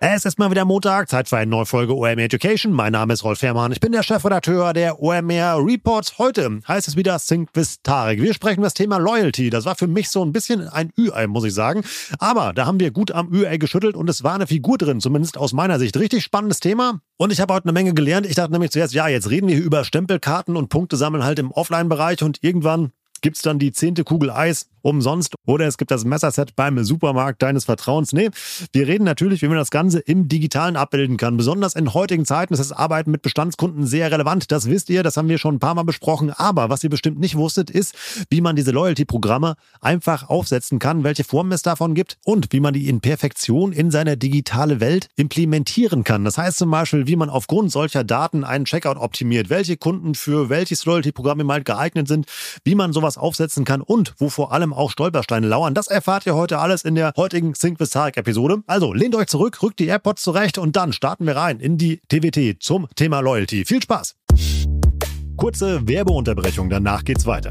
Es ist mal wieder Montag, Zeit für eine neue Folge OMR Education. Mein Name ist Rolf Herrmann, ich bin der Chefredakteur der OMR Reports. Heute heißt es wieder Think with Tarek. Wir sprechen über das Thema Loyalty. Das war für mich so ein bisschen ein Ü-Ei, muss ich sagen. Aber da haben wir gut am Ü-Ei geschüttelt und es war eine Figur drin, zumindest aus meiner Sicht. Richtig spannendes Thema. Und ich habe heute eine Menge gelernt. Ich dachte nämlich zuerst, ja, jetzt reden wir hier über Stempelkarten und Punkte sammeln halt im Offline-Bereich und irgendwann gibt's dann die zehnte Kugel Eis umsonst oder es gibt das Messerset beim Supermarkt deines Vertrauens. Nee, wir reden natürlich, wie man das Ganze im Digitalen abbilden kann. Besonders in heutigen Zeiten ist das Arbeiten mit Bestandskunden sehr relevant. Das wisst ihr, das haben wir schon ein paar Mal besprochen. Aber was ihr bestimmt nicht wusstet, ist, wie man diese Loyalty-Programme einfach aufsetzen kann, welche Formen es davon gibt und wie man die in Perfektion in seine digitale Welt implementieren kann. Das heißt zum Beispiel, wie man aufgrund solcher Daten einen Checkout optimiert, welche Kunden für welches Loyalty-Programm mal geeignet sind, wie man sowas aufsetzen kann und wo vor allem auch Stolpersteine lauern. Das erfahrt ihr heute alles in der heutigen Sync with Tarek Episode. Also lehnt euch zurück, rückt die AirPods zurecht und dann starten wir rein in die TWT zum Thema Loyalty. Viel Spaß! Kurze Werbeunterbrechung, danach geht's weiter.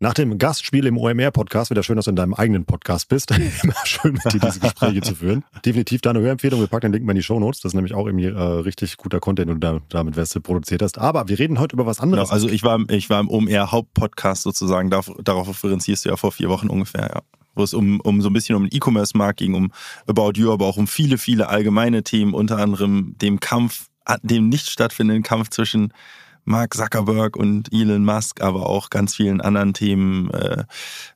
Nach dem Gastspiel im OMR-Podcast, wieder schön, dass du in deinem eigenen Podcast bist. Immer schön, mit dir diese Gespräche zu führen. Definitiv deine Hörempfehlung. Wir packen den Link mal in die Show Notes. Das ist nämlich auch irgendwie äh, richtig guter Content, den du da, damit Weste produziert hast. Aber wir reden heute über was anderes. Genau, also ich war, ich war im OMR-Hauptpodcast sozusagen. Darauf, darauf referenzierst du ja vor vier Wochen ungefähr, ja wo es um, um so ein bisschen um den E-Commerce-Markt ging, um About You, aber auch um viele, viele allgemeine Themen, unter anderem dem Kampf, dem nicht stattfindenden Kampf zwischen Mark Zuckerberg und Elon Musk, aber auch ganz vielen anderen Themen äh,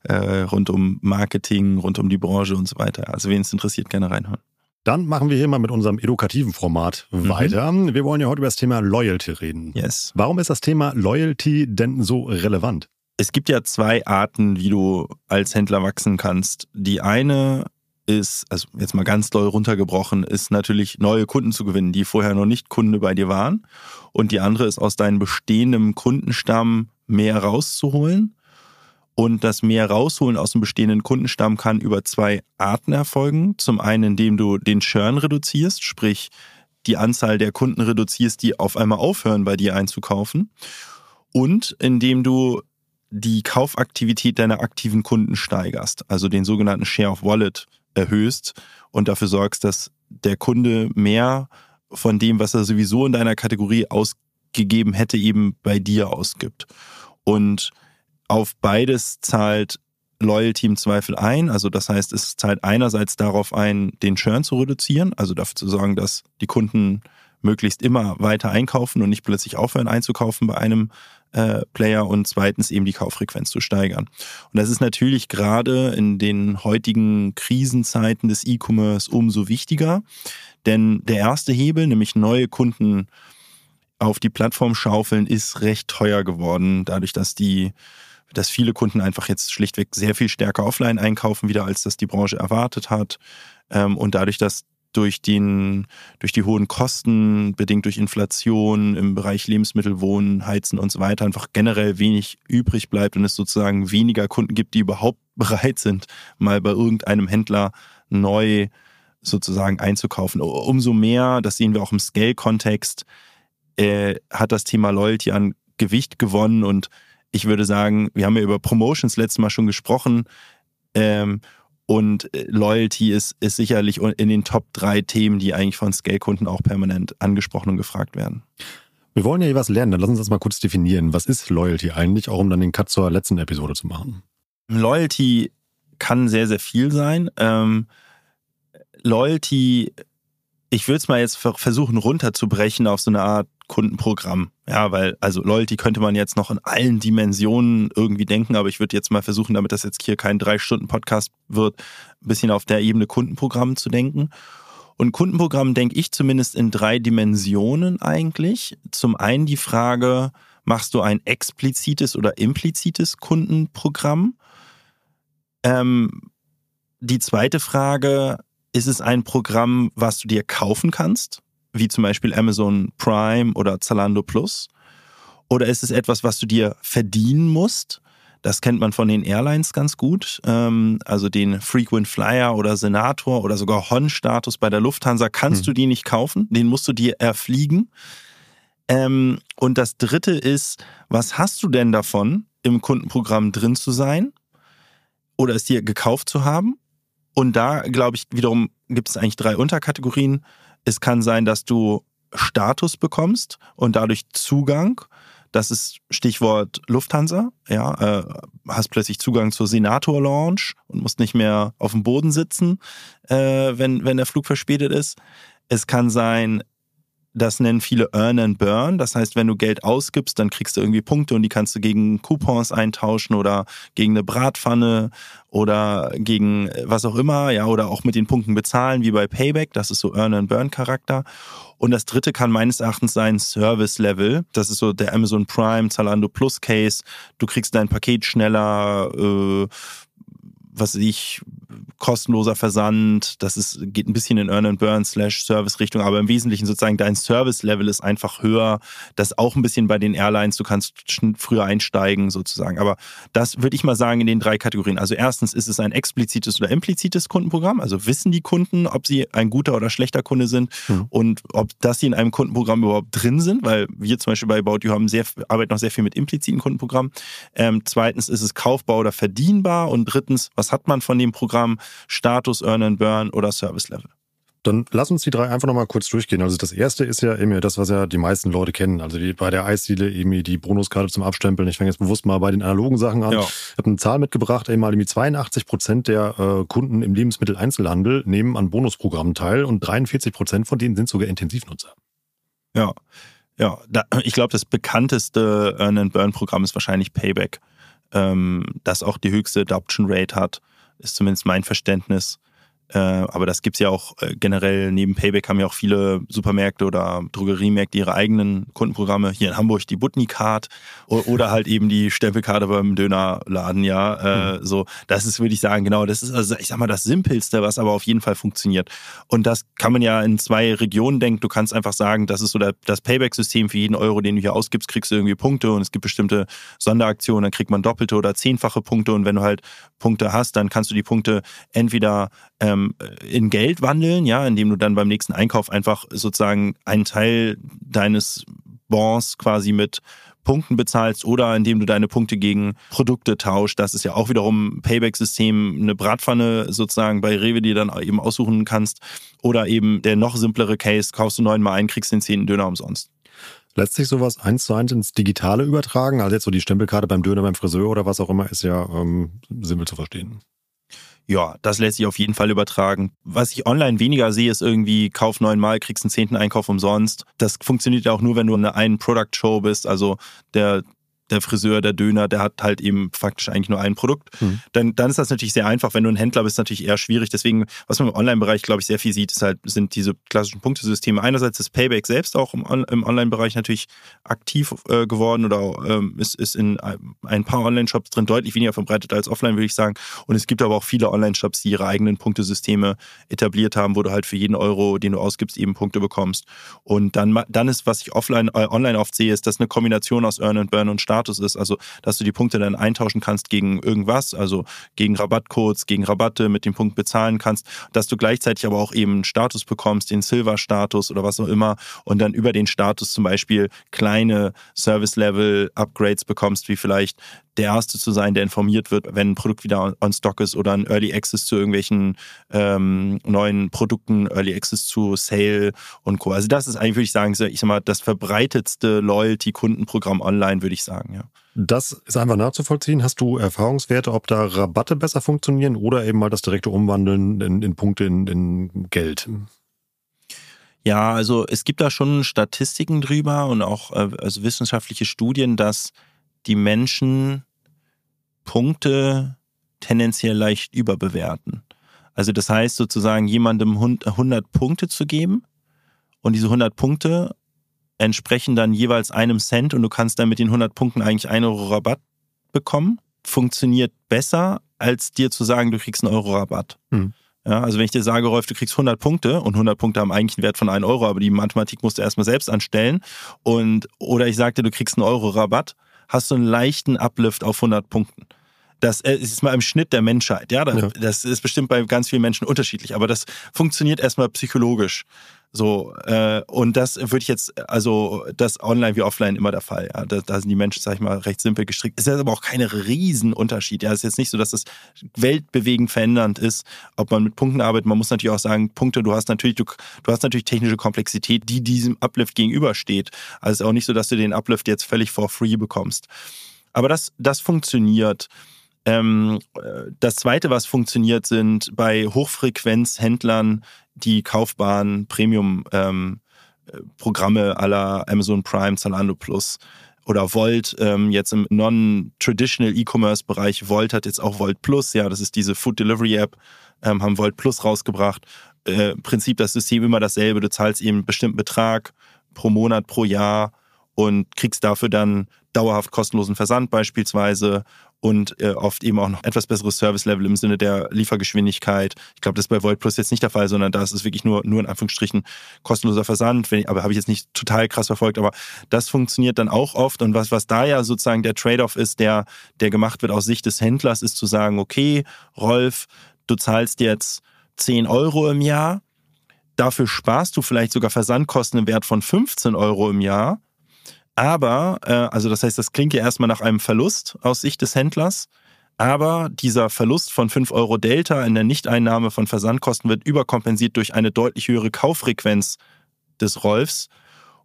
äh, rund um Marketing, rund um die Branche und so weiter. Also wen es interessiert, gerne reinhören. Dann machen wir hier mal mit unserem edukativen Format mhm. weiter. Wir wollen ja heute über das Thema Loyalty reden. Yes. Warum ist das Thema Loyalty denn so relevant? Es gibt ja zwei Arten, wie du als Händler wachsen kannst. Die eine ist, also jetzt mal ganz doll runtergebrochen, ist natürlich neue Kunden zu gewinnen, die vorher noch nicht Kunde bei dir waren. Und die andere ist aus deinem bestehenden Kundenstamm mehr rauszuholen. Und das mehr rausholen aus dem bestehenden Kundenstamm kann über zwei Arten erfolgen. Zum einen, indem du den Churn reduzierst, sprich die Anzahl der Kunden reduzierst, die auf einmal aufhören, bei dir einzukaufen. Und indem du die Kaufaktivität deiner aktiven Kunden steigerst, also den sogenannten Share of Wallet erhöhst und dafür sorgst, dass der Kunde mehr von dem, was er sowieso in deiner Kategorie ausgegeben hätte, eben bei dir ausgibt. Und auf beides zahlt Loyalty im Zweifel ein. Also das heißt, es zahlt einerseits darauf ein, den Churn zu reduzieren, also dafür zu sorgen, dass die Kunden möglichst immer weiter einkaufen und nicht plötzlich aufhören einzukaufen bei einem äh, Player und zweitens eben die Kauffrequenz zu steigern. Und das ist natürlich gerade in den heutigen Krisenzeiten des E-Commerce umso wichtiger, denn der erste Hebel, nämlich neue Kunden auf die Plattform schaufeln, ist recht teuer geworden, dadurch, dass die dass viele Kunden einfach jetzt schlichtweg sehr viel stärker offline einkaufen, wieder als das die Branche erwartet hat. Ähm, und dadurch, dass durch, den, durch die hohen Kosten, bedingt durch Inflation im Bereich Lebensmittel, Wohnen, Heizen und so weiter, einfach generell wenig übrig bleibt und es sozusagen weniger Kunden gibt, die überhaupt bereit sind, mal bei irgendeinem Händler neu sozusagen einzukaufen. Umso mehr, das sehen wir auch im Scale-Kontext, äh, hat das Thema Loyalty an Gewicht gewonnen und ich würde sagen, wir haben ja über Promotions letztes Mal schon gesprochen. Ähm, und äh, Loyalty ist, ist sicherlich in den Top drei Themen, die eigentlich von Scale-Kunden auch permanent angesprochen und gefragt werden. Wir wollen ja hier was lernen, dann lass uns das mal kurz definieren. Was ist Loyalty eigentlich, auch um dann den Cut zur letzten Episode zu machen? Loyalty kann sehr, sehr viel sein. Ähm, Loyalty, ich würde es mal jetzt versuchen runterzubrechen auf so eine Art Kundenprogramm. Ja, weil, also Loyalty könnte man jetzt noch in allen Dimensionen irgendwie denken, aber ich würde jetzt mal versuchen, damit das jetzt hier kein Drei-Stunden-Podcast wird, ein bisschen auf der Ebene Kundenprogramm zu denken. Und Kundenprogramm denke ich zumindest in drei Dimensionen eigentlich. Zum einen die Frage, machst du ein explizites oder implizites Kundenprogramm? Ähm, die zweite Frage, ist es ein Programm, was du dir kaufen kannst, wie zum Beispiel Amazon Prime oder Zalando Plus? Oder ist es etwas, was du dir verdienen musst? Das kennt man von den Airlines ganz gut. Ähm, also den Frequent Flyer oder Senator oder sogar Hon-Status bei der Lufthansa kannst mhm. du die nicht kaufen. Den musst du dir erfliegen. Ähm, und das dritte ist, was hast du denn davon, im Kundenprogramm drin zu sein? Oder es dir gekauft zu haben? Und da, glaube ich, wiederum gibt es eigentlich drei Unterkategorien. Es kann sein, dass du Status bekommst und dadurch Zugang. Das ist Stichwort Lufthansa. Ja, äh, hast plötzlich Zugang zur Senator Lounge und musst nicht mehr auf dem Boden sitzen, äh, wenn, wenn der Flug verspätet ist. Es kann sein, das nennen viele Earn and Burn. Das heißt, wenn du Geld ausgibst, dann kriegst du irgendwie Punkte und die kannst du gegen Coupons eintauschen oder gegen eine Bratpfanne oder gegen was auch immer, ja, oder auch mit den Punkten bezahlen, wie bei Payback. Das ist so Earn and Burn Charakter. Und das dritte kann meines Erachtens sein Service Level. Das ist so der Amazon Prime, Zalando Plus Case. Du kriegst dein Paket schneller, äh, was ich, kostenloser Versand, das ist, geht ein bisschen in Earn and Burn slash Service Richtung, aber im Wesentlichen sozusagen dein Service Level ist einfach höher. Das auch ein bisschen bei den Airlines, du kannst früher einsteigen sozusagen. Aber das würde ich mal sagen in den drei Kategorien. Also erstens ist es ein explizites oder implizites Kundenprogramm. Also wissen die Kunden, ob sie ein guter oder schlechter Kunde sind mhm. und ob das sie in einem Kundenprogramm überhaupt drin sind, weil wir zum Beispiel bei About You haben sehr, arbeiten noch sehr viel mit impliziten Kundenprogrammen. Ähm, zweitens ist es kaufbar oder verdienbar und drittens, was hat man von dem Programm? Status, Earn and Burn oder Service Level. Dann lass uns die drei einfach nochmal kurz durchgehen. Also das erste ist ja eben das, was ja die meisten Leute kennen. Also die, bei der Eisdiele eben die Bonuskarte zum Abstempeln. Ich fange jetzt bewusst mal bei den analogen Sachen an. Ja. Ich habe eine Zahl mitgebracht, eben mal 82 Prozent der äh, Kunden im Lebensmitteleinzelhandel nehmen an Bonusprogrammen teil und 43 Prozent von denen sind sogar Intensivnutzer. Ja, ja. Da, ich glaube, das bekannteste Earn and Burn Programm ist wahrscheinlich Payback, ähm, das auch die höchste Adoption Rate hat ist zumindest mein Verständnis. Äh, aber das gibt es ja auch äh, generell. Neben Payback haben ja auch viele Supermärkte oder Drogeriemärkte ihre eigenen Kundenprogramme. Hier in Hamburg die Butni-Card oder halt eben die Stempelkarte beim Dönerladen, ja. Mhm. So, das ist, würde ich sagen, genau, das ist, also ich sag mal, das Simpelste, was aber auf jeden Fall funktioniert. Und das kann man ja in zwei Regionen denken. Du kannst einfach sagen, das ist so das Payback-System. Für jeden Euro, den du hier ausgibst, kriegst du irgendwie Punkte und es gibt bestimmte Sonderaktionen, dann kriegt man doppelte oder zehnfache Punkte. Und wenn du halt Punkte hast, dann kannst du die Punkte entweder ähm, in Geld wandeln, ja, indem du dann beim nächsten Einkauf einfach sozusagen einen Teil deines Bonds quasi mit Punkten bezahlst oder indem du deine Punkte gegen Produkte tauscht. Das ist ja auch wiederum Payback-System, eine Bratpfanne sozusagen bei Rewe, die dann eben aussuchen kannst. Oder eben der noch simplere Case, kaufst du neunmal ein, kriegst den zehnten Döner umsonst. Lässt sich sowas eins zu eins ins Digitale übertragen? Also jetzt so die Stempelkarte beim Döner, beim Friseur oder was auch immer, ist ja ähm, simpel zu verstehen. Ja, das lässt sich auf jeden Fall übertragen. Was ich online weniger sehe, ist irgendwie, kauf neunmal, kriegst einen zehnten Einkauf umsonst. Das funktioniert ja auch nur, wenn du eine Ein-Product-Show bist. Also der der Friseur, der Döner, der hat halt eben faktisch eigentlich nur ein Produkt. Mhm. Dann, dann ist das natürlich sehr einfach. Wenn du ein Händler bist, natürlich eher schwierig. Deswegen, was man im Online-Bereich, glaube ich, sehr viel sieht, ist halt, sind diese klassischen Punktesysteme. Einerseits ist Payback selbst auch im, im Online-Bereich natürlich aktiv äh, geworden oder ähm, ist, ist in ein paar Online-Shops drin deutlich weniger verbreitet als offline, würde ich sagen. Und es gibt aber auch viele Online-Shops, die ihre eigenen Punktesysteme etabliert haben, wo du halt für jeden Euro, den du ausgibst, eben Punkte bekommst. Und dann, dann ist, was ich offline, äh, online oft sehe, ist, dass eine Kombination aus Earn and Burn und Start Status ist, also dass du die Punkte dann eintauschen kannst gegen irgendwas, also gegen Rabattcodes, gegen Rabatte mit dem Punkt bezahlen kannst, dass du gleichzeitig aber auch eben einen Status bekommst, den Silver-Status oder was auch immer und dann über den Status zum Beispiel kleine Service-Level-Upgrades bekommst, wie vielleicht der Erste zu sein, der informiert wird, wenn ein Produkt wieder on Stock ist oder ein Early Access zu irgendwelchen ähm, neuen Produkten, Early Access zu Sale und Co. Also das ist eigentlich, würde ich sagen, ich sag mal, das verbreitetste Loyalty-Kundenprogramm online, würde ich sagen, ja. Das ist einfach nachzuvollziehen. Hast du Erfahrungswerte, ob da Rabatte besser funktionieren oder eben mal das direkte Umwandeln in, in Punkte in, in Geld? Ja, also es gibt da schon Statistiken drüber und auch äh, also wissenschaftliche Studien, dass die Menschen Punkte tendenziell leicht überbewerten. Also das heißt sozusagen jemandem 100 Punkte zu geben und diese 100 Punkte entsprechen dann jeweils einem Cent und du kannst dann mit den 100 Punkten eigentlich 1 Euro Rabatt bekommen. Funktioniert besser, als dir zu sagen, du kriegst einen Euro Rabatt. Hm. Ja, also wenn ich dir sage, Rolf, du kriegst 100 Punkte und 100 Punkte haben eigentlich einen Wert von 1 Euro, aber die Mathematik musst du erstmal selbst anstellen und oder ich sagte, du kriegst einen Euro Rabatt, hast du einen leichten Uplift auf 100 Punkten. Das äh, ist mal im Schnitt der Menschheit. Ja, das, ja. das ist bestimmt bei ganz vielen Menschen unterschiedlich, aber das funktioniert erstmal psychologisch. So, äh, und das würde ich jetzt, also das online wie offline immer der Fall. Ja. Da, da sind die Menschen, sag ich mal, recht simpel gestrickt. Es ist aber auch kein Riesenunterschied. Ja, es ist jetzt nicht so, dass das weltbewegend verändernd ist, ob man mit Punkten arbeitet. Man muss natürlich auch sagen, Punkte, du hast natürlich, du, du hast natürlich technische Komplexität, die diesem Uplift gegenübersteht. Also es ist auch nicht so, dass du den Uplift jetzt völlig for free bekommst. Aber das, das funktioniert. Ähm, das zweite, was funktioniert, sind bei Hochfrequenzhändlern die kaufbaren Premium-Programme ähm, aller Amazon Prime, Zalando Plus oder Volt, ähm, jetzt im non-traditional E-Commerce-Bereich. Volt hat jetzt auch Volt Plus, ja, das ist diese Food Delivery App, ähm, haben Volt Plus rausgebracht. Äh, Prinzip das System immer dasselbe, du zahlst eben einen bestimmten Betrag pro Monat, pro Jahr und kriegst dafür dann dauerhaft kostenlosen Versand beispielsweise und äh, oft eben auch noch etwas besseres Service-Level im Sinne der Liefergeschwindigkeit. Ich glaube, das ist bei Void Plus jetzt nicht der Fall, sondern da ist es wirklich nur, nur in Anführungsstrichen kostenloser Versand. Ich, aber habe ich jetzt nicht total krass verfolgt, aber das funktioniert dann auch oft. Und was, was da ja sozusagen der Trade-off ist, der, der gemacht wird aus Sicht des Händlers, ist zu sagen, okay, Rolf, du zahlst jetzt 10 Euro im Jahr, dafür sparst du vielleicht sogar Versandkosten im Wert von 15 Euro im Jahr aber, äh, also das heißt, das klingt ja erstmal nach einem Verlust aus Sicht des Händlers. Aber dieser Verlust von 5 Euro Delta in der Nichteinnahme von Versandkosten wird überkompensiert durch eine deutlich höhere Kauffrequenz des Rolfs.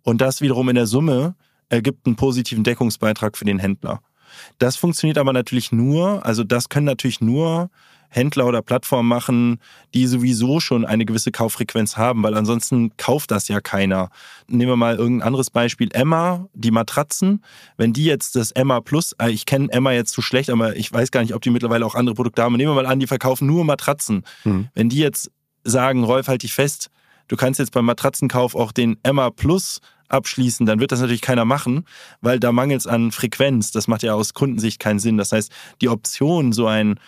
Und das wiederum in der Summe ergibt einen positiven Deckungsbeitrag für den Händler. Das funktioniert aber natürlich nur, also das können natürlich nur Händler oder Plattformen machen, die sowieso schon eine gewisse Kauffrequenz haben, weil ansonsten kauft das ja keiner. Nehmen wir mal irgendein anderes Beispiel. Emma, die Matratzen, wenn die jetzt das Emma Plus, äh, ich kenne Emma jetzt zu schlecht, aber ich weiß gar nicht, ob die mittlerweile auch andere Produkte haben. Nehmen wir mal an, die verkaufen nur Matratzen. Mhm. Wenn die jetzt sagen, Rolf, halt dich fest, du kannst jetzt beim Matratzenkauf auch den Emma Plus abschließen, dann wird das natürlich keiner machen, weil da mangelt es an Frequenz. Das macht ja aus Kundensicht keinen Sinn. Das heißt, die Option, so ein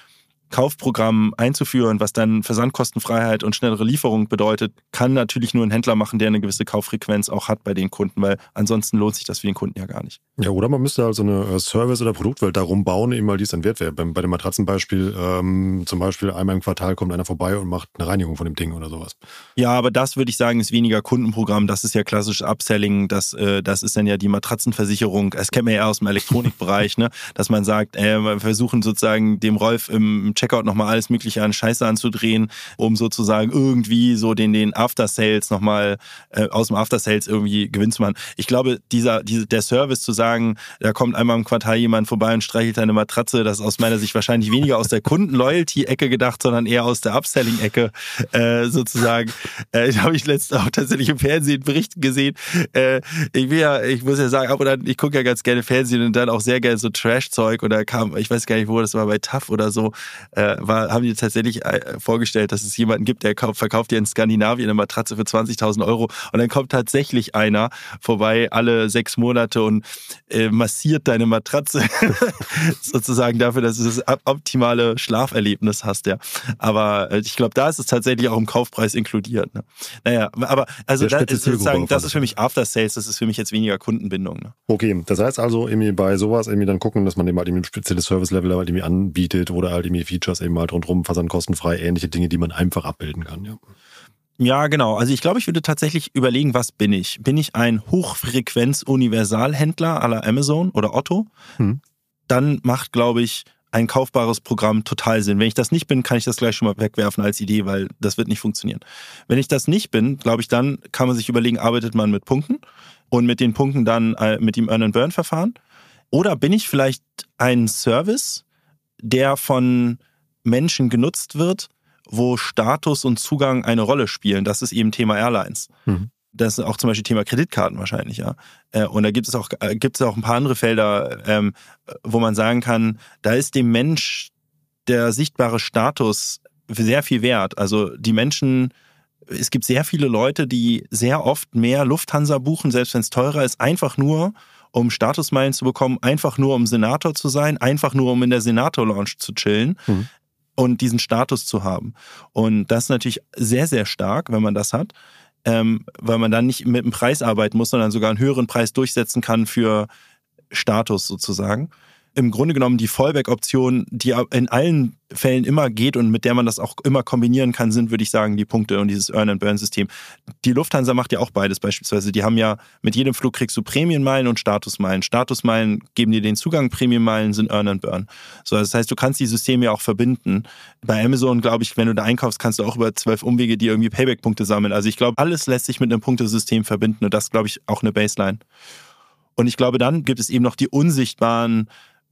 Kaufprogramm einzuführen, was dann Versandkostenfreiheit und schnellere Lieferung bedeutet, kann natürlich nur ein Händler machen, der eine gewisse Kauffrequenz auch hat bei den Kunden, weil ansonsten lohnt sich das für den Kunden ja gar nicht. Ja, oder man müsste halt so eine äh, Service- oder Produktwelt darum bauen, eben weil dies ein Wert wäre. Bei, bei dem Matratzenbeispiel ähm, zum Beispiel einmal im Quartal kommt einer vorbei und macht eine Reinigung von dem Ding oder sowas. Ja, aber das würde ich sagen, ist weniger Kundenprogramm. Das ist ja klassisch Upselling. Das, äh, das ist dann ja die Matratzenversicherung. Das kennt man ja aus dem Elektronikbereich, ne? dass man sagt, äh, wir versuchen sozusagen dem Rolf im Checkout nochmal alles Mögliche an Scheiße anzudrehen, um sozusagen irgendwie so den, den After-Sales nochmal äh, aus dem After-Sales irgendwie Gewinn zu machen. Ich glaube, dieser, diese, der Service zu sagen, da kommt einmal im Quartal jemand vorbei und streichelt eine Matratze, das ist aus meiner Sicht wahrscheinlich weniger aus der Kunden-Loyalty-Ecke gedacht, sondern eher aus der Upselling-Ecke äh, sozusagen. Äh, habe ich letztens auch tatsächlich im Fernsehen Berichten gesehen. Äh, ich will ja, ich muss ja sagen, ab und an, ich gucke ja ganz gerne Fernsehen und dann auch sehr gerne so Trash-Zeug oder kam, ich weiß gar nicht, wo das war, bei TAF oder so, äh, war, haben die tatsächlich äh, vorgestellt, dass es jemanden gibt, der kauft, verkauft dir in Skandinavien eine Matratze für 20.000 Euro und dann kommt tatsächlich einer vorbei alle sechs Monate und äh, massiert deine Matratze sozusagen dafür, dass du das optimale Schlaferlebnis hast, ja. Aber äh, ich glaube, da ist es tatsächlich auch im Kaufpreis inkludiert. Ne? Naja, aber also da sozusagen, das ist für mich After Sales, das ist für mich jetzt weniger Kundenbindung. Ne? Okay, das heißt also irgendwie bei sowas irgendwie dann gucken, dass man dem halt irgendwie ein spezielles Service-Level halt irgendwie anbietet oder halt irgendwie Features eben halt rundherum, versandkostenfrei, ähnliche Dinge, die man einfach abbilden kann, ja. Ja, genau. Also ich glaube, ich würde tatsächlich überlegen, was bin ich? Bin ich ein Hochfrequenz-Universalhändler aller Amazon oder Otto? Hm. dann macht, glaube ich, ein kaufbares Programm total Sinn. Wenn ich das nicht bin, kann ich das gleich schon mal wegwerfen als Idee, weil das wird nicht funktionieren. Wenn ich das nicht bin, glaube ich, dann kann man sich überlegen, arbeitet man mit Punkten und mit den Punkten dann äh, mit dem Earn-and-Burn-Verfahren? Oder bin ich vielleicht ein Service, der von Menschen genutzt wird, wo Status und Zugang eine Rolle spielen? Das ist eben Thema Airlines. Mhm. Das ist auch zum Beispiel Thema Kreditkarten wahrscheinlich, ja. Äh, und da gibt es auch, äh, gibt es auch ein paar andere Felder, ähm, wo man sagen kann, da ist dem Mensch der sichtbare Status sehr viel wert. Also die Menschen, es gibt sehr viele Leute, die sehr oft mehr Lufthansa buchen, selbst wenn es teurer ist, einfach nur, um Statusmeilen zu bekommen, einfach nur, um Senator zu sein, einfach nur, um in der Senator-Lounge zu chillen. Mhm. Und diesen Status zu haben. Und das ist natürlich sehr, sehr stark, wenn man das hat ähm, weil man dann nicht mit dem Preis arbeiten muss, sondern sogar einen höheren Preis durchsetzen kann für Status sozusagen. Im Grunde genommen die Fallback-Option, die in allen Fällen immer geht und mit der man das auch immer kombinieren kann, sind, würde ich sagen, die Punkte und dieses Earn-and-Burn-System. Die Lufthansa macht ja auch beides beispielsweise. Die haben ja mit jedem Flug kriegst du Prämienmeilen und Statusmeilen. Statusmeilen geben dir den Zugang, Prämienmeilen sind Earn-and-Burn. So, das heißt, du kannst die Systeme ja auch verbinden. Bei Amazon, glaube ich, wenn du da einkaufst, kannst du auch über zwölf Umwege die irgendwie Payback-Punkte sammeln. Also ich glaube, alles lässt sich mit einem Punktesystem verbinden und das, glaube ich, auch eine Baseline. Und ich glaube, dann gibt es eben noch die unsichtbaren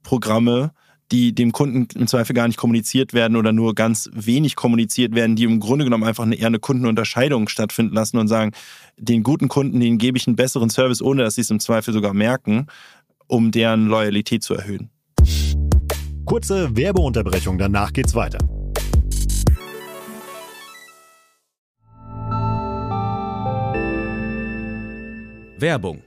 Programme, die dem Kunden im Zweifel gar nicht kommuniziert werden oder nur ganz wenig kommuniziert werden, die im Grunde genommen einfach eine, eher eine Kundenunterscheidung stattfinden lassen und sagen, den guten Kunden, denen gebe ich einen besseren Service, ohne dass sie es im Zweifel sogar merken, um deren Loyalität zu erhöhen. Kurze Werbeunterbrechung, danach geht's weiter. Werbung.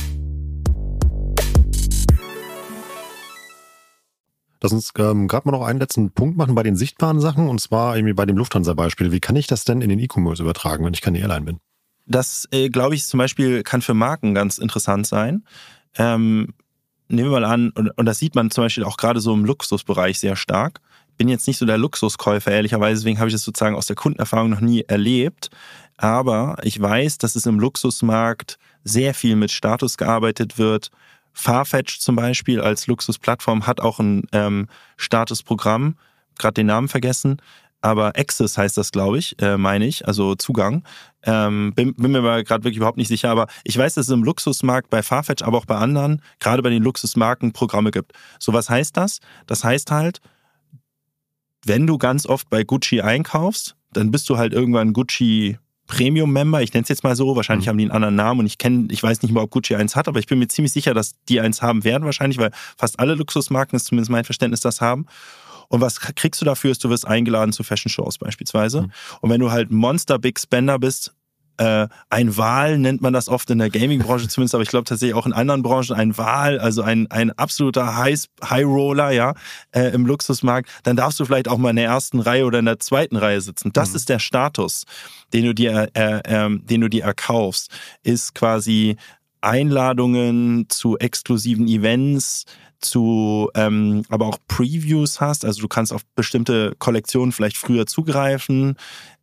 Lass uns ähm, gerade mal noch einen letzten Punkt machen bei den sichtbaren Sachen und zwar irgendwie bei dem Lufthansa-Beispiel. Wie kann ich das denn in den E-Commerce übertragen, wenn ich keine Airline bin? Das, äh, glaube ich, zum Beispiel kann für Marken ganz interessant sein. Ähm, nehmen wir mal an, und, und das sieht man zum Beispiel auch gerade so im Luxusbereich sehr stark. Bin jetzt nicht so der Luxuskäufer, ehrlicherweise, deswegen habe ich das sozusagen aus der Kundenerfahrung noch nie erlebt. Aber ich weiß, dass es im Luxusmarkt sehr viel mit Status gearbeitet wird Farfetch zum Beispiel als Luxusplattform hat auch ein ähm, Statusprogramm, gerade den Namen vergessen, aber Access heißt das, glaube ich, äh, meine ich, also Zugang. Ähm, bin, bin mir aber gerade wirklich überhaupt nicht sicher, aber ich weiß, dass es im Luxusmarkt bei Farfetch, aber auch bei anderen, gerade bei den Luxusmarken, Programme gibt. So, was heißt das? Das heißt halt, wenn du ganz oft bei Gucci einkaufst, dann bist du halt irgendwann Gucci Premium-Member, ich nenne es jetzt mal so, wahrscheinlich mhm. haben die einen anderen Namen und ich kenne, ich weiß nicht mal, ob Gucci eins hat, aber ich bin mir ziemlich sicher, dass die eins haben werden wahrscheinlich, weil fast alle Luxusmarken, ist zumindest mein Verständnis, das haben. Und was kriegst du dafür, ist, du wirst eingeladen zu Fashion Shows beispielsweise. Mhm. Und wenn du halt Monster Big Spender bist, äh, ein Wahl nennt man das oft in der Gaming-Branche zumindest, aber ich glaube tatsächlich auch in anderen Branchen ein Wahl, also ein, ein absoluter High, High Roller, ja, äh, im Luxusmarkt, dann darfst du vielleicht auch mal in der ersten Reihe oder in der zweiten Reihe sitzen. Das mhm. ist der Status, den du dir, äh, äh, den du dir erkaufst, ist quasi Einladungen zu exklusiven Events, zu ähm, aber auch Previews hast, also du kannst auf bestimmte Kollektionen vielleicht früher zugreifen,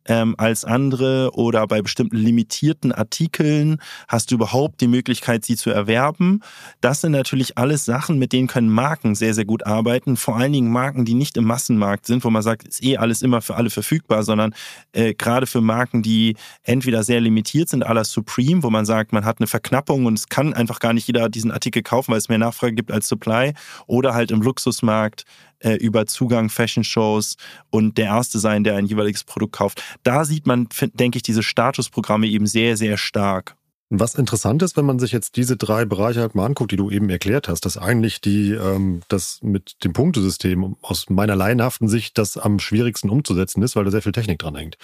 ähm, als andere oder bei bestimmten limitierten Artikeln hast du überhaupt die Möglichkeit, sie zu erwerben. Das sind natürlich alles Sachen, mit denen können Marken sehr, sehr gut arbeiten. Vor allen Dingen Marken, die nicht im Massenmarkt sind, wo man sagt, ist eh alles immer für alle verfügbar, sondern äh, gerade für Marken, die entweder sehr limitiert sind, à la Supreme, wo man sagt, man hat eine Verknappung und es kann einfach gar nicht jeder diesen Artikel kaufen, weil es mehr Nachfrage gibt als Supply. Oder halt im Luxusmarkt äh, über Zugang, Fashion-Shows und der Erste sein, der ein jeweiliges Produkt kauft. Da sieht man, denke ich, diese Statusprogramme eben sehr, sehr stark. Was interessant ist, wenn man sich jetzt diese drei Bereiche halt mal anguckt, die du eben erklärt hast, dass eigentlich die, ähm, das mit dem Punktesystem aus meiner laienhaften Sicht das am schwierigsten umzusetzen ist, weil da sehr viel Technik dran hängt.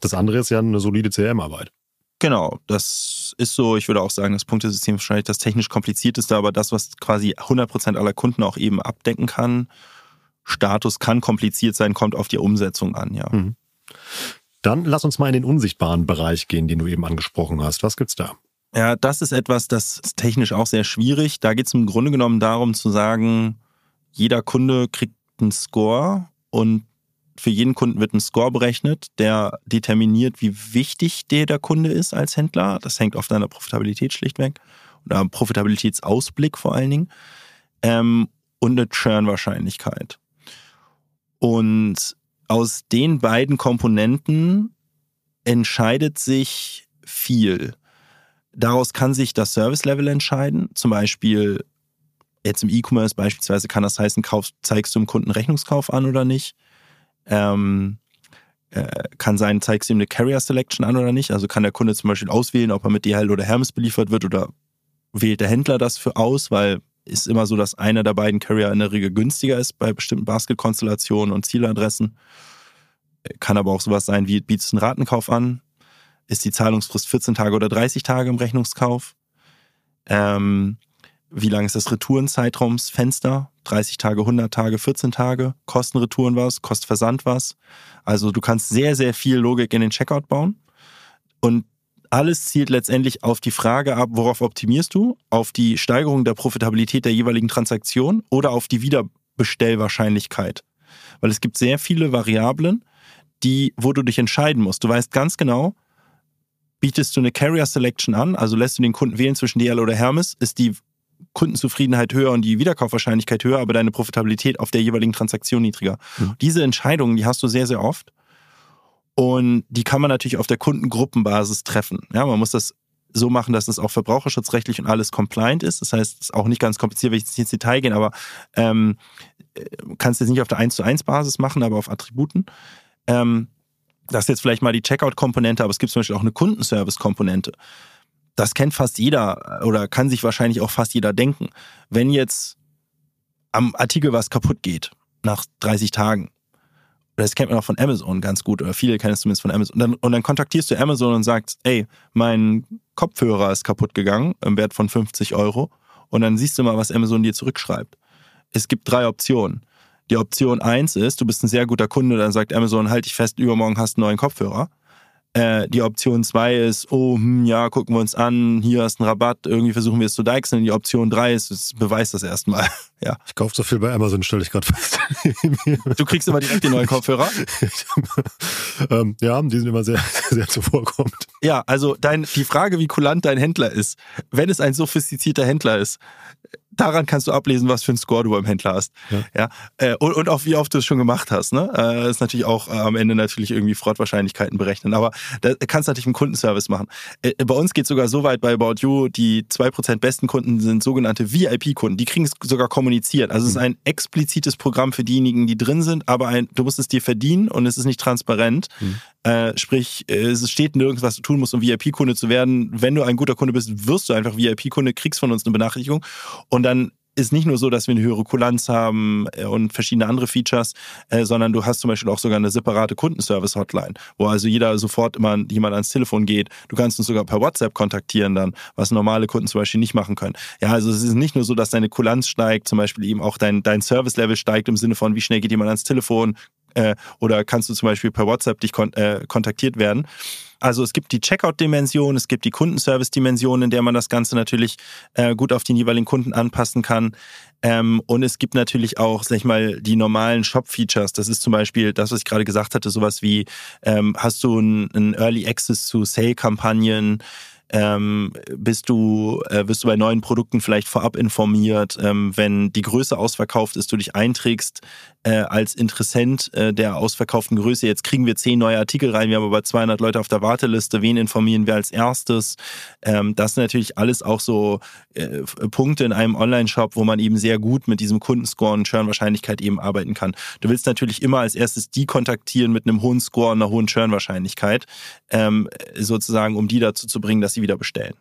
Das andere ist ja eine solide CRM-Arbeit. Genau, das ist so. Ich würde auch sagen, das Punktesystem ist wahrscheinlich das technisch komplizierteste, aber das, was quasi 100% aller Kunden auch eben abdecken kann. Status kann kompliziert sein, kommt auf die Umsetzung an, ja. Mhm. Dann lass uns mal in den unsichtbaren Bereich gehen, den du eben angesprochen hast. Was gibt's da? Ja, das ist etwas, das ist technisch auch sehr schwierig. Da geht es im Grunde genommen darum zu sagen, jeder Kunde kriegt einen Score und für jeden Kunden wird ein Score berechnet, der determiniert, wie wichtig der, der Kunde ist als Händler. Das hängt auf deiner Profitabilität schlichtweg oder Profitabilitätsausblick vor allen Dingen ähm, und eine Churn-Wahrscheinlichkeit. Und aus den beiden Komponenten entscheidet sich viel. Daraus kann sich das Service-Level entscheiden. Zum Beispiel jetzt im E-Commerce beispielsweise kann das heißen, kaufst, zeigst du dem Kunden Rechnungskauf an oder nicht. Ähm, äh, kann sein, zeigst du ihm eine Carrier Selection an oder nicht. Also kann der Kunde zum Beispiel auswählen, ob er mit DHL oder Hermes beliefert wird oder wählt der Händler das für aus, weil ist immer so, dass einer der beiden Carrier in der Regel günstiger ist bei bestimmten Basket-Konstellationen und Zieladressen. Kann aber auch sowas sein wie, bietest du einen Ratenkauf an, ist die Zahlungsfrist 14 Tage oder 30 Tage im Rechnungskauf? Ähm, wie lang ist das Retourenzeitraumsfenster? 30 Tage, 100 Tage, 14 Tage? Kosten Retouren was? Kostet Versand was? Also du kannst sehr, sehr viel Logik in den Checkout bauen. Und alles zielt letztendlich auf die Frage ab, worauf optimierst du? Auf die Steigerung der Profitabilität der jeweiligen Transaktion oder auf die Wiederbestellwahrscheinlichkeit? Weil es gibt sehr viele Variablen, die, wo du dich entscheiden musst. Du weißt ganz genau, bietest du eine Carrier Selection an, also lässt du den Kunden wählen zwischen DL oder Hermes, ist die Kundenzufriedenheit höher und die Wiederkaufwahrscheinlichkeit höher, aber deine Profitabilität auf der jeweiligen Transaktion niedriger. Mhm. Diese Entscheidungen, die hast du sehr, sehr oft. Und die kann man natürlich auf der Kundengruppenbasis treffen. Ja, man muss das so machen, dass es auch verbraucherschutzrechtlich und alles compliant ist. Das heißt, es ist auch nicht ganz kompliziert, wenn ich jetzt ins Detail gehen, aber ähm, äh, kannst jetzt nicht auf der 1 zu 1 Basis machen, aber auf Attributen. Ähm, das ist jetzt vielleicht mal die Checkout-Komponente, aber es gibt zum Beispiel auch eine Kundenservice-Komponente. Das kennt fast jeder äh, oder kann sich wahrscheinlich auch fast jeder denken. Wenn jetzt am Artikel was kaputt geht, nach 30 Tagen, das kennt man auch von Amazon ganz gut, oder viele kennen es zumindest von Amazon. Und dann, und dann kontaktierst du Amazon und sagst, ey, mein Kopfhörer ist kaputt gegangen im Wert von 50 Euro. Und dann siehst du mal, was Amazon dir zurückschreibt. Es gibt drei Optionen. Die Option 1 ist, du bist ein sehr guter Kunde, dann sagt Amazon, halt dich fest, übermorgen hast du einen neuen Kopfhörer. Äh, die Option 2 ist, oh, hm, ja, gucken wir uns an, hier hast du einen Rabatt, irgendwie versuchen wir es zu deichseln. Die Option 3 ist, es beweist das erstmal. ja. Ich kaufe so viel bei Amazon, stelle ich gerade fest. du kriegst immer direkt den neuen Kopfhörer? ähm, ja, die sind immer sehr, sehr zuvorkommend. Ja, also dein, die Frage, wie kulant dein Händler ist, wenn es ein sophistizierter Händler ist, daran kannst du ablesen, was für einen Score du beim Händler hast. Ja. ja? Äh, und, und auch wie oft du es schon gemacht hast. Ne? Das ist natürlich auch äh, am Ende natürlich irgendwie Fraudwahrscheinlichkeiten berechnen. Aber da kannst du natürlich einen Kundenservice machen. Äh, bei uns geht es sogar so weit bei About You, die 2% besten Kunden sind sogenannte VIP-Kunden. Die kriegen es sogar kommuniziert. Also es ist mhm. ein explizites Programm für diejenigen, die drin sind, aber ein, du musst es dir verdienen und es ist nicht transparent. Mhm. Äh, sprich, es steht nirgends, was du tun musst, um VIP-Kunde zu werden. Wenn du ein guter Kunde bist, wirst du einfach VIP-Kunde, kriegst von uns eine Benachrichtigung und dann ist nicht nur so, dass wir eine höhere Kulanz haben äh, und verschiedene andere Features, äh, sondern du hast zum Beispiel auch sogar eine separate Kundenservice-Hotline, wo also jeder sofort immer jemand ans Telefon geht. Du kannst uns sogar per WhatsApp kontaktieren dann, was normale Kunden zum Beispiel nicht machen können. Ja, also es ist nicht nur so, dass deine Kulanz steigt, zum Beispiel eben auch dein, dein Service-Level steigt im Sinne von, wie schnell geht jemand ans Telefon, äh, oder kannst du zum Beispiel per WhatsApp dich kon äh, kontaktiert werden. Also es gibt die Checkout-Dimension, es gibt die Kundenservice-Dimension, in der man das Ganze natürlich äh, gut auf den jeweiligen Kunden anpassen kann. Ähm, und es gibt natürlich auch, sag ich mal, die normalen Shop-Features. Das ist zum Beispiel das, was ich gerade gesagt hatte, sowas wie, ähm, hast du ein Early Access zu Sale-Kampagnen, ähm, bist du, äh, wirst du bei neuen Produkten vielleicht vorab informiert, ähm, wenn die Größe ausverkauft ist, du dich einträgst äh, als Interessent äh, der ausverkauften Größe. Jetzt kriegen wir zehn neue Artikel rein, wir haben aber 200 Leute auf der Warteliste. Wen informieren wir als erstes? Ähm, das sind natürlich alles auch so äh, Punkte in einem Online-Shop, wo man eben sehr gut mit diesem Kundenscore und Churn-Wahrscheinlichkeit eben arbeiten kann. Du willst natürlich immer als erstes die kontaktieren mit einem hohen Score und einer hohen Churn-Wahrscheinlichkeit, ähm, sozusagen, um die dazu zu bringen, dass sie wieder bestellen.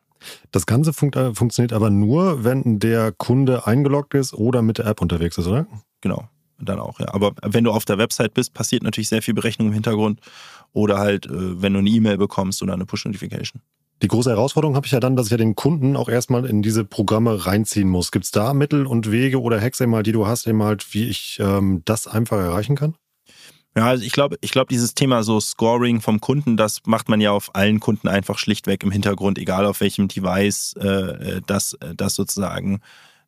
Das Ganze fun äh, funktioniert aber nur, wenn der Kunde eingeloggt ist oder mit der App unterwegs ist, oder? Genau, dann auch, ja. Aber wenn du auf der Website bist, passiert natürlich sehr viel Berechnung im Hintergrund oder halt, äh, wenn du eine E-Mail bekommst oder eine Push-Notification. Die große Herausforderung habe ich ja dann, dass ich ja den Kunden auch erstmal in diese Programme reinziehen muss. Gibt es da Mittel und Wege oder Hacks einmal, die du hast, eben halt, wie ich ähm, das einfach erreichen kann? Ja, also ich glaube, ich glaube, dieses Thema so Scoring vom Kunden, das macht man ja auf allen Kunden einfach schlichtweg im Hintergrund, egal auf welchem Device äh, äh das, äh, das sozusagen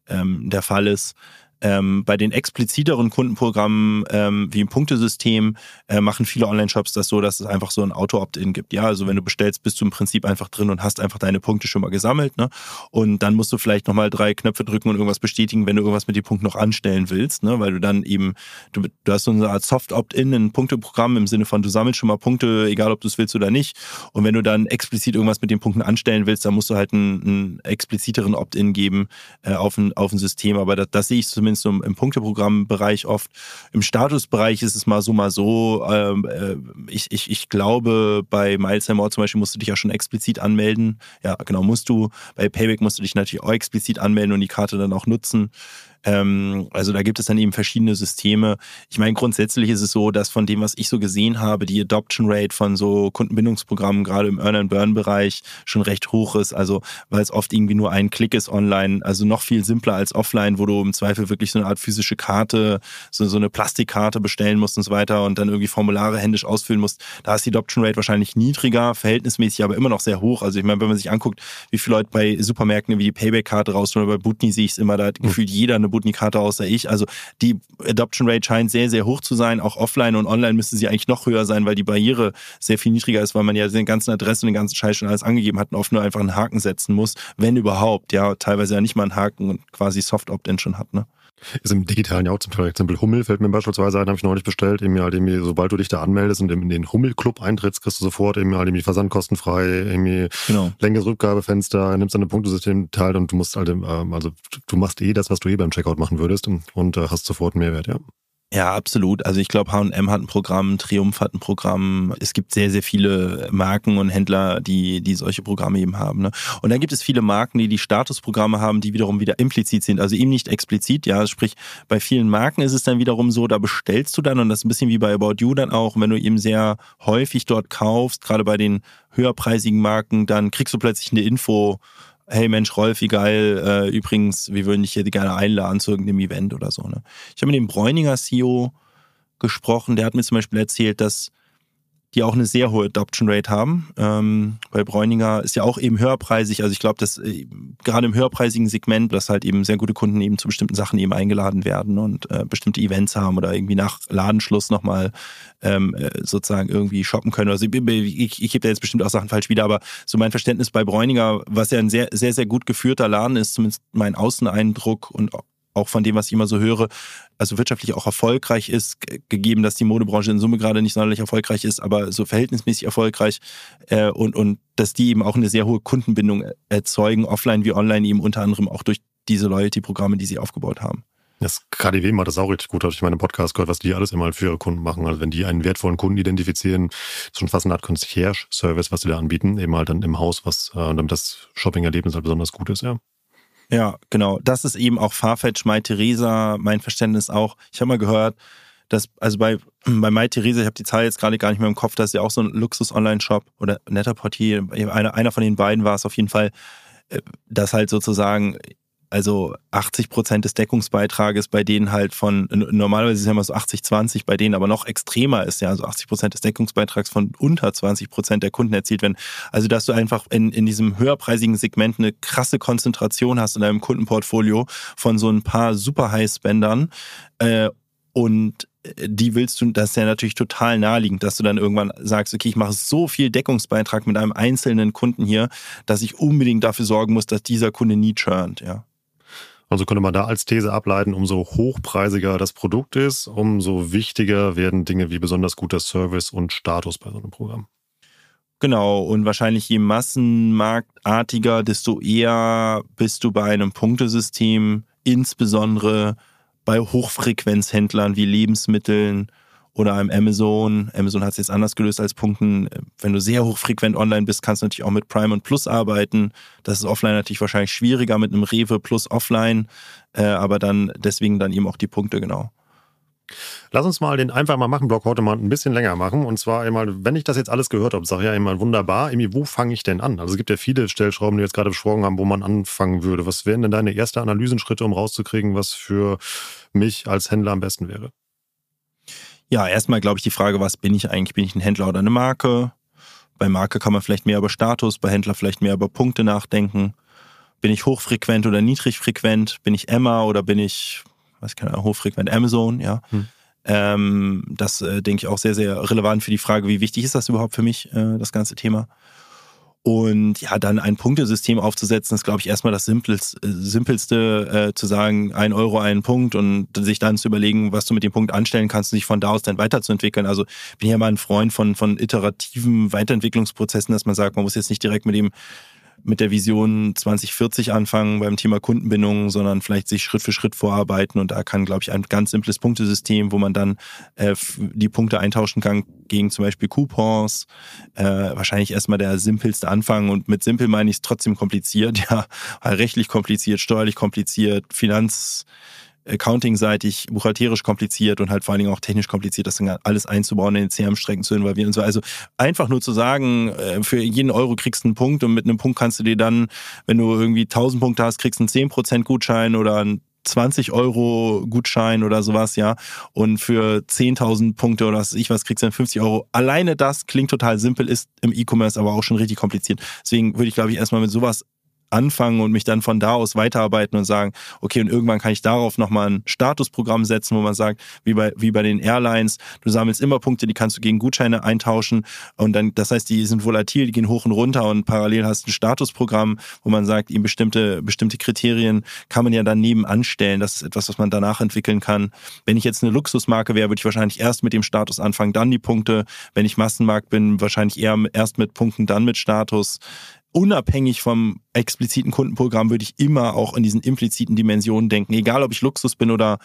ähm, der Fall ist. Ähm, bei den expliziteren Kundenprogrammen ähm, wie im Punktesystem äh, machen viele Online-Shops das so, dass es einfach so ein Auto-Opt-in gibt. Ja, also wenn du bestellst, bist du im Prinzip einfach drin und hast einfach deine Punkte schon mal gesammelt. Ne? Und dann musst du vielleicht nochmal drei Knöpfe drücken und irgendwas bestätigen, wenn du irgendwas mit den Punkten noch anstellen willst, ne? weil du dann eben, du, du hast so eine Art Soft-Opt-in, ein Punkteprogramm im Sinne von, du sammelst schon mal Punkte, egal ob du es willst oder nicht. Und wenn du dann explizit irgendwas mit den Punkten anstellen willst, dann musst du halt einen, einen expliziteren Opt-in geben äh, auf, ein, auf ein System. Aber das, das sehe ich zumindest zumindest im, im Punkteprogrammbereich oft. Im Statusbereich ist es mal so, mal so. Ähm, äh, ich, ich, ich glaube, bei Miles More zum Beispiel musst du dich ja schon explizit anmelden. Ja, genau, musst du. Bei Payback musst du dich natürlich auch explizit anmelden und die Karte dann auch nutzen. Ähm, also da gibt es dann eben verschiedene Systeme. Ich meine, grundsätzlich ist es so, dass von dem, was ich so gesehen habe, die Adoption Rate von so Kundenbindungsprogrammen gerade im Earn-and-Burn-Bereich schon recht hoch ist. Also weil es oft irgendwie nur ein Klick ist online, also noch viel simpler als offline, wo du im Zweifel wirklich so eine Art physische Karte, so, so eine Plastikkarte bestellen musst und so weiter und dann irgendwie Formulare händisch ausfüllen musst. Da ist die Adoption Rate wahrscheinlich niedriger, verhältnismäßig aber immer noch sehr hoch. Also ich meine, wenn man sich anguckt, wie viele Leute bei Supermärkten wie die Payback-Karte raus oder bei Butni sehe ich es immer, da hat gefühlt jeder eine Sputnik-Karte außer ich. Also die Adoption Rate scheint sehr, sehr hoch zu sein. Auch offline und online müsste sie eigentlich noch höher sein, weil die Barriere sehr viel niedriger ist, weil man ja den ganzen Adressen und den ganzen Scheiß schon alles angegeben hat und oft nur einfach einen Haken setzen muss, wenn überhaupt. Ja, teilweise ja nicht mal einen Haken und quasi Soft-Opt-In schon hat, ne? Ist im Digitalen ja auch zum Beispiel Hummel fällt mir beispielsweise ein, habe ich noch nicht bestellt. Eben halt irgendwie, sobald du dich da anmeldest und in den Hummel-Club eintrittst, kriegst du sofort eben halt irgendwie versandkostenfrei, irgendwie genau. längeres Rückgabefenster, nimmst an einem Punktesystem teil und du musst halt, ähm, also du machst eh das, was du eh beim Checkout machen würdest und äh, hast sofort einen Mehrwert, ja. Ja, absolut. Also ich glaube, H&M hat ein Programm, Triumph hat ein Programm. Es gibt sehr, sehr viele Marken und Händler, die, die solche Programme eben haben. Ne? Und dann gibt es viele Marken, die die Statusprogramme haben, die wiederum wieder implizit sind. Also eben nicht explizit. Ja, sprich, bei vielen Marken ist es dann wiederum so, da bestellst du dann und das ist ein bisschen wie bei About You dann auch, wenn du eben sehr häufig dort kaufst, gerade bei den höherpreisigen Marken, dann kriegst du plötzlich eine Info, hey Mensch, Rolf, wie geil, äh, übrigens, wir würden dich hier gerne einladen zu irgendeinem Event oder so. Ne? Ich habe mit dem Bräuninger CEO gesprochen, der hat mir zum Beispiel erzählt, dass die auch eine sehr hohe Adoption Rate haben. Ähm, bei Bräuninger ist ja auch eben höherpreisig. Also ich glaube, dass äh, gerade im höherpreisigen Segment, dass halt eben sehr gute Kunden eben zu bestimmten Sachen eben eingeladen werden und äh, bestimmte Events haben oder irgendwie nach Ladenschluss nochmal ähm, äh, sozusagen irgendwie shoppen können. Also ich, ich, ich gebe da jetzt bestimmt auch Sachen falsch wieder, aber so mein Verständnis bei Bräuninger, was ja ein sehr, sehr, sehr gut geführter Laden ist, zumindest mein Außeneindruck und auch von dem, was ich immer so höre, also wirtschaftlich auch erfolgreich ist, gegeben, dass die Modebranche in Summe gerade nicht sonderlich erfolgreich ist, aber so verhältnismäßig erfolgreich äh, und, und dass die eben auch eine sehr hohe Kundenbindung erzeugen, offline wie online eben unter anderem auch durch diese Loyalty-Programme, die sie aufgebaut haben. Das KDW macht das auch richtig gut, habe ich in meinem Podcast gehört, was die alles immer für ihre Kunden machen. Also wenn die einen wertvollen Kunden identifizieren, ist schon fast eine Art Concierge-Service, was sie da anbieten, eben halt dann im Haus, was äh, damit das Shopping-Erlebnis halt besonders gut ist, ja. Ja, genau. Das ist eben auch Farfetch, My Theresa, mein Verständnis auch. Ich habe mal gehört, dass, also bei, bei My Theresa, ich habe die Zahl jetzt gerade gar nicht mehr im Kopf, das ist ja auch so ein Luxus-Online-Shop oder netter Portier, einer, einer von den beiden war es auf jeden Fall, äh, dass halt sozusagen also 80 Prozent des Deckungsbeitrages bei denen halt von, normalerweise ist es ja immer so 80, 20, bei denen aber noch extremer ist, ja, also 80 Prozent des Deckungsbeitrags von unter 20 Prozent der Kunden erzielt werden. Also, dass du einfach in, in diesem höherpreisigen Segment eine krasse Konzentration hast in deinem Kundenportfolio von so ein paar super High-Spendern äh, und die willst du, das ist ja natürlich total naheliegend, dass du dann irgendwann sagst, okay, ich mache so viel Deckungsbeitrag mit einem einzelnen Kunden hier, dass ich unbedingt dafür sorgen muss, dass dieser Kunde nie churnt, ja. Also könnte man da als These ableiten, umso hochpreisiger das Produkt ist, umso wichtiger werden Dinge wie besonders guter Service und Status bei so einem Programm. Genau, und wahrscheinlich je massenmarktartiger, desto eher bist du bei einem Punktesystem, insbesondere bei Hochfrequenzhändlern wie Lebensmitteln oder einem Amazon. Amazon hat es jetzt anders gelöst als Punkten. Wenn du sehr hochfrequent online bist, kannst du natürlich auch mit Prime und Plus arbeiten. Das ist offline natürlich wahrscheinlich schwieriger mit einem Rewe Plus offline, äh, aber dann deswegen dann eben auch die Punkte genau. Lass uns mal den einfach mal machen Block heute mal ein bisschen länger machen. Und zwar einmal, wenn ich das jetzt alles gehört habe, sage ich ja einmal wunderbar, irgendwie, wo fange ich denn an? Also es gibt ja viele Stellschrauben, die wir jetzt gerade besprochen haben, wo man anfangen würde. Was wären denn deine ersten Analysenschritte, um rauszukriegen, was für mich als Händler am besten wäre? Ja, erstmal glaube ich die Frage, was bin ich eigentlich? Bin ich ein Händler oder eine Marke? Bei Marke kann man vielleicht mehr über Status, bei Händler vielleicht mehr über Punkte nachdenken. Bin ich hochfrequent oder niedrigfrequent? Bin ich Emma oder bin ich, was kann ich, hochfrequent Amazon? Ja. Hm. Ähm, das äh, denke ich auch sehr, sehr relevant für die Frage, wie wichtig ist das überhaupt für mich, äh, das ganze Thema. Und ja, dann ein Punktesystem aufzusetzen, ist, glaube ich, erstmal das Simpelste, äh, Simpelste äh, zu sagen, ein Euro, einen Punkt und sich dann zu überlegen, was du mit dem Punkt anstellen kannst und sich von da aus dann weiterzuentwickeln. Also bin ja mal ein Freund von, von iterativen Weiterentwicklungsprozessen, dass man sagt, man muss jetzt nicht direkt mit dem mit der Vision 2040 anfangen beim Thema Kundenbindung, sondern vielleicht sich Schritt für Schritt vorarbeiten. Und da kann, glaube ich, ein ganz simples Punktesystem, wo man dann äh, die Punkte eintauschen kann gegen zum Beispiel Coupons. Äh, wahrscheinlich erstmal der simpelste Anfang. Und mit simpel meine ich es trotzdem kompliziert, ja, rechtlich kompliziert, steuerlich kompliziert, Finanz accounting-seitig, buchhalterisch kompliziert und halt vor allen Dingen auch technisch kompliziert, das dann alles einzubauen, in den CRM-Strecken zu involvieren und so. Also einfach nur zu sagen, äh, für jeden Euro kriegst du einen Punkt und mit einem Punkt kannst du dir dann, wenn du irgendwie 1000 Punkte hast, kriegst du einen 10% Gutschein oder einen 20 Euro Gutschein oder sowas, ja. Und für 10.000 Punkte oder was ich was kriegst du dann 50 Euro. Alleine das klingt total simpel, ist im E-Commerce aber auch schon richtig kompliziert. Deswegen würde ich, glaube ich, erstmal mit sowas anfangen und mich dann von da aus weiterarbeiten und sagen, okay, und irgendwann kann ich darauf nochmal ein Statusprogramm setzen, wo man sagt, wie bei, wie bei den Airlines, du sammelst immer Punkte, die kannst du gegen Gutscheine eintauschen und dann, das heißt, die sind volatil, die gehen hoch und runter und parallel hast du ein Statusprogramm, wo man sagt, ihm bestimmte, bestimmte Kriterien kann man ja dann nebenan stellen. Das ist etwas, was man danach entwickeln kann. Wenn ich jetzt eine Luxusmarke wäre, würde ich wahrscheinlich erst mit dem Status anfangen, dann die Punkte. Wenn ich Massenmarkt bin, wahrscheinlich eher erst mit Punkten, dann mit Status unabhängig vom expliziten Kundenprogramm würde ich immer auch in diesen impliziten Dimensionen denken. Egal, ob ich Luxus bin oder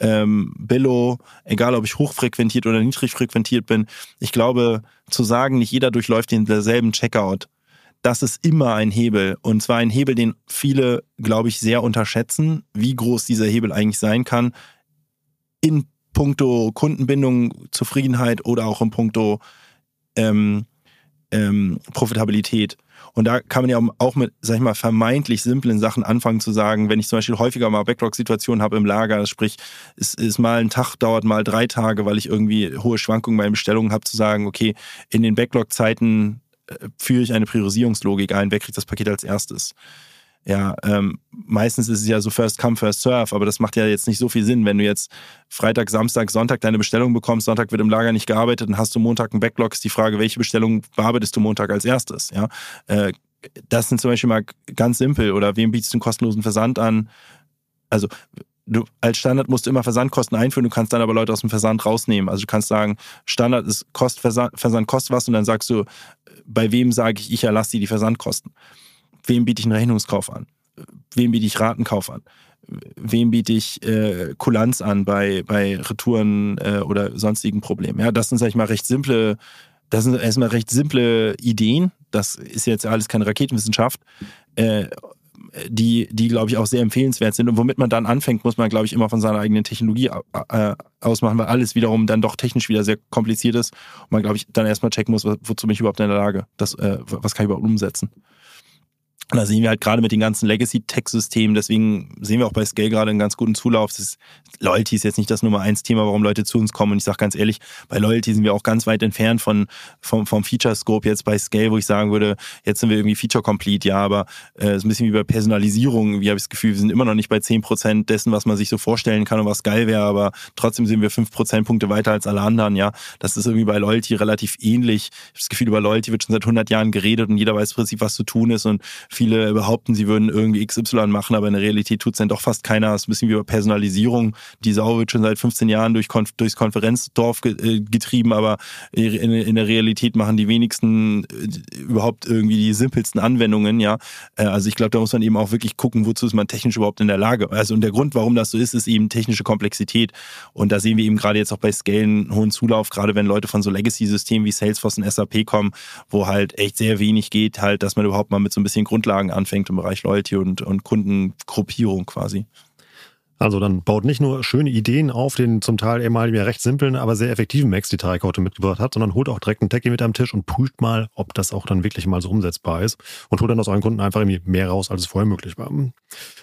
ähm, Billo, egal, ob ich hochfrequentiert oder niedrig frequentiert bin. Ich glaube, zu sagen, nicht jeder durchläuft denselben Checkout, das ist immer ein Hebel. Und zwar ein Hebel, den viele, glaube ich, sehr unterschätzen, wie groß dieser Hebel eigentlich sein kann. In puncto Kundenbindung, Zufriedenheit oder auch in puncto ähm, ähm, Profitabilität. Und da kann man ja auch mit, sag ich mal, vermeintlich simplen Sachen anfangen zu sagen, wenn ich zum Beispiel häufiger mal Backlog-Situationen habe im Lager, sprich, es ist mal ein Tag, dauert mal drei Tage, weil ich irgendwie hohe Schwankungen bei den Bestellungen habe, zu sagen, okay, in den Backlog-Zeiten äh, führe ich eine Priorisierungslogik ein, wer kriegt das Paket als erstes. Ja, ähm, meistens ist es ja so First Come, First Serve, aber das macht ja jetzt nicht so viel Sinn. Wenn du jetzt Freitag, Samstag, Sonntag deine Bestellung bekommst, Sonntag wird im Lager nicht gearbeitet, dann hast du Montag einen Backlog, ist die Frage, welche Bestellung bearbeitest du Montag als erstes? Ja, äh, das sind zum Beispiel mal ganz simpel. Oder wem bietest du einen kostenlosen Versand an? Also du als Standard musst du immer Versandkosten einführen, du kannst dann aber Leute aus dem Versand rausnehmen. Also du kannst sagen, Standard ist Kost, Versand, Versand kostet was und dann sagst du, bei wem sage ich, ich erlasse dir die Versandkosten wem biete ich einen Rechnungskauf an? Wem biete ich Ratenkauf an? Wem biete ich äh, Kulanz an bei, bei Retouren äh, oder sonstigen Problemen? Ja, das sind, sag ich mal, recht simple, das sind erstmal recht simple Ideen. Das ist jetzt alles keine Raketenwissenschaft. Äh, die, die glaube ich, auch sehr empfehlenswert sind. Und womit man dann anfängt, muss man, glaube ich, immer von seiner eigenen Technologie äh, ausmachen, weil alles wiederum dann doch technisch wieder sehr kompliziert ist. Und man, glaube ich, dann erstmal checken muss, wozu bin ich überhaupt in der Lage? Das, äh, was kann ich überhaupt umsetzen? Und da sehen wir halt gerade mit den ganzen Legacy-Tech-Systemen, deswegen sehen wir auch bei Scale gerade einen ganz guten Zulauf. Das ist, Loyalty ist jetzt nicht das Nummer eins Thema, warum Leute zu uns kommen. Und ich sage ganz ehrlich, bei Loyalty sind wir auch ganz weit entfernt von, vom, vom Feature-Scope jetzt bei Scale, wo ich sagen würde, jetzt sind wir irgendwie Feature-Complete, ja, aber es äh, ist ein bisschen wie bei Personalisierung. Wie habe ich das Gefühl, wir sind immer noch nicht bei zehn Prozent dessen, was man sich so vorstellen kann und was geil wäre, aber trotzdem sind wir fünf Prozentpunkte weiter als alle anderen, ja. Das ist irgendwie bei Loyalty relativ ähnlich. Ich habe das Gefühl, über Loyalty wird schon seit 100 Jahren geredet und jeder weiß im Prinzip, was zu tun ist und viele behaupten, sie würden irgendwie XY machen, aber in der Realität tut es dann doch fast keiner. Es ist ein bisschen wie bei Personalisierung. Die Sau wird schon seit 15 Jahren durch Konf durchs Konferenzdorf ge äh, getrieben, aber in, in, der Realität machen die wenigsten äh, überhaupt irgendwie die simpelsten Anwendungen, ja. Äh, also ich glaube, da muss man eben auch wirklich gucken, wozu ist man technisch überhaupt in der Lage. Also und der Grund, warum das so ist, ist eben technische Komplexität. Und da sehen wir eben gerade jetzt auch bei Scale einen hohen Zulauf, gerade wenn Leute von so Legacy-Systemen wie Salesforce und SAP kommen, wo halt echt sehr wenig geht, halt, dass man überhaupt mal mit so ein bisschen Grundlagen anfängt im Bereich Loyalty und, und Kundengruppierung quasi. Also dann baut nicht nur schöne Ideen auf, den zum Teil eher mal recht simplen, aber sehr effektiven Max, die Tarek heute mitgebracht hat, sondern holt auch direkt einen Techie mit am Tisch und prüft mal, ob das auch dann wirklich mal so umsetzbar ist und holt dann aus euren Kunden einfach irgendwie mehr raus, als es vorher möglich war.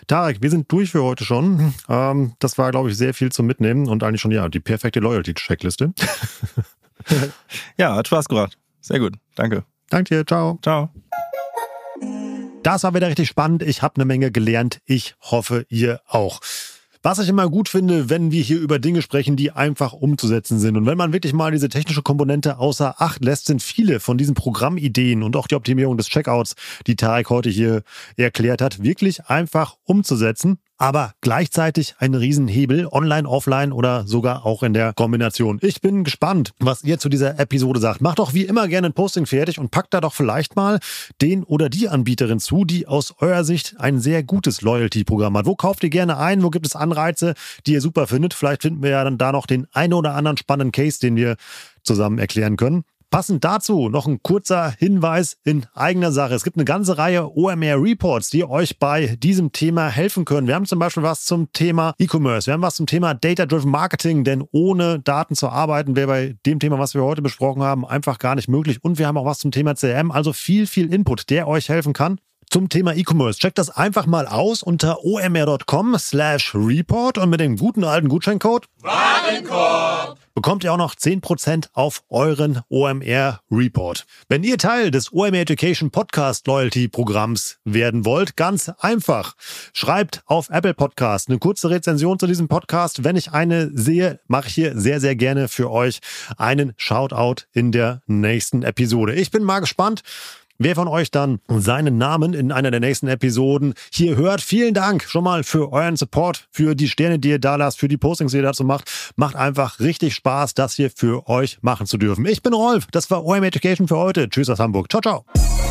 Tarek, wir sind durch für heute schon. Ähm, das war, glaube ich, sehr viel zum Mitnehmen und eigentlich schon, ja, die perfekte Loyalty-Checkliste. ja, hat Spaß gemacht. Sehr gut. Danke. Danke dir. Ciao. Ciao. Das war wieder richtig spannend. Ich habe eine Menge gelernt. Ich hoffe, ihr auch. Was ich immer gut finde, wenn wir hier über Dinge sprechen, die einfach umzusetzen sind. Und wenn man wirklich mal diese technische Komponente außer Acht lässt, sind viele von diesen Programmideen und auch die Optimierung des Checkouts, die Tarek heute hier erklärt hat, wirklich einfach umzusetzen aber gleichzeitig ein Riesenhebel, online, offline oder sogar auch in der Kombination. Ich bin gespannt, was ihr zu dieser Episode sagt. Macht doch wie immer gerne ein Posting fertig und packt da doch vielleicht mal den oder die Anbieterin zu, die aus eurer Sicht ein sehr gutes Loyalty-Programm hat. Wo kauft ihr gerne ein? Wo gibt es Anreize, die ihr super findet? Vielleicht finden wir ja dann da noch den einen oder anderen spannenden Case, den wir zusammen erklären können. Passend dazu noch ein kurzer Hinweis in eigener Sache. Es gibt eine ganze Reihe OMR Reports, die euch bei diesem Thema helfen können. Wir haben zum Beispiel was zum Thema E-Commerce. Wir haben was zum Thema Data-Driven Marketing, denn ohne Daten zu arbeiten wäre bei dem Thema, was wir heute besprochen haben, einfach gar nicht möglich. Und wir haben auch was zum Thema CRM, also viel, viel Input, der euch helfen kann zum Thema E-Commerce. Checkt das einfach mal aus unter omr.com slash report und mit dem guten alten Gutscheincode Warenkorb bekommt ihr auch noch 10% auf euren OMR Report. Wenn ihr Teil des OMR Education Podcast Loyalty Programms werden wollt, ganz einfach. Schreibt auf Apple Podcast eine kurze Rezension zu diesem Podcast. Wenn ich eine sehe, mache ich hier sehr, sehr gerne für euch einen Shoutout in der nächsten Episode. Ich bin mal gespannt wer von euch dann seinen Namen in einer der nächsten Episoden hier hört. Vielen Dank schon mal für euren Support, für die Sterne, die ihr da lasst, für die Postings, die ihr dazu macht. Macht einfach richtig Spaß, das hier für euch machen zu dürfen. Ich bin Rolf, das war OM Education für heute. Tschüss aus Hamburg. Ciao, ciao.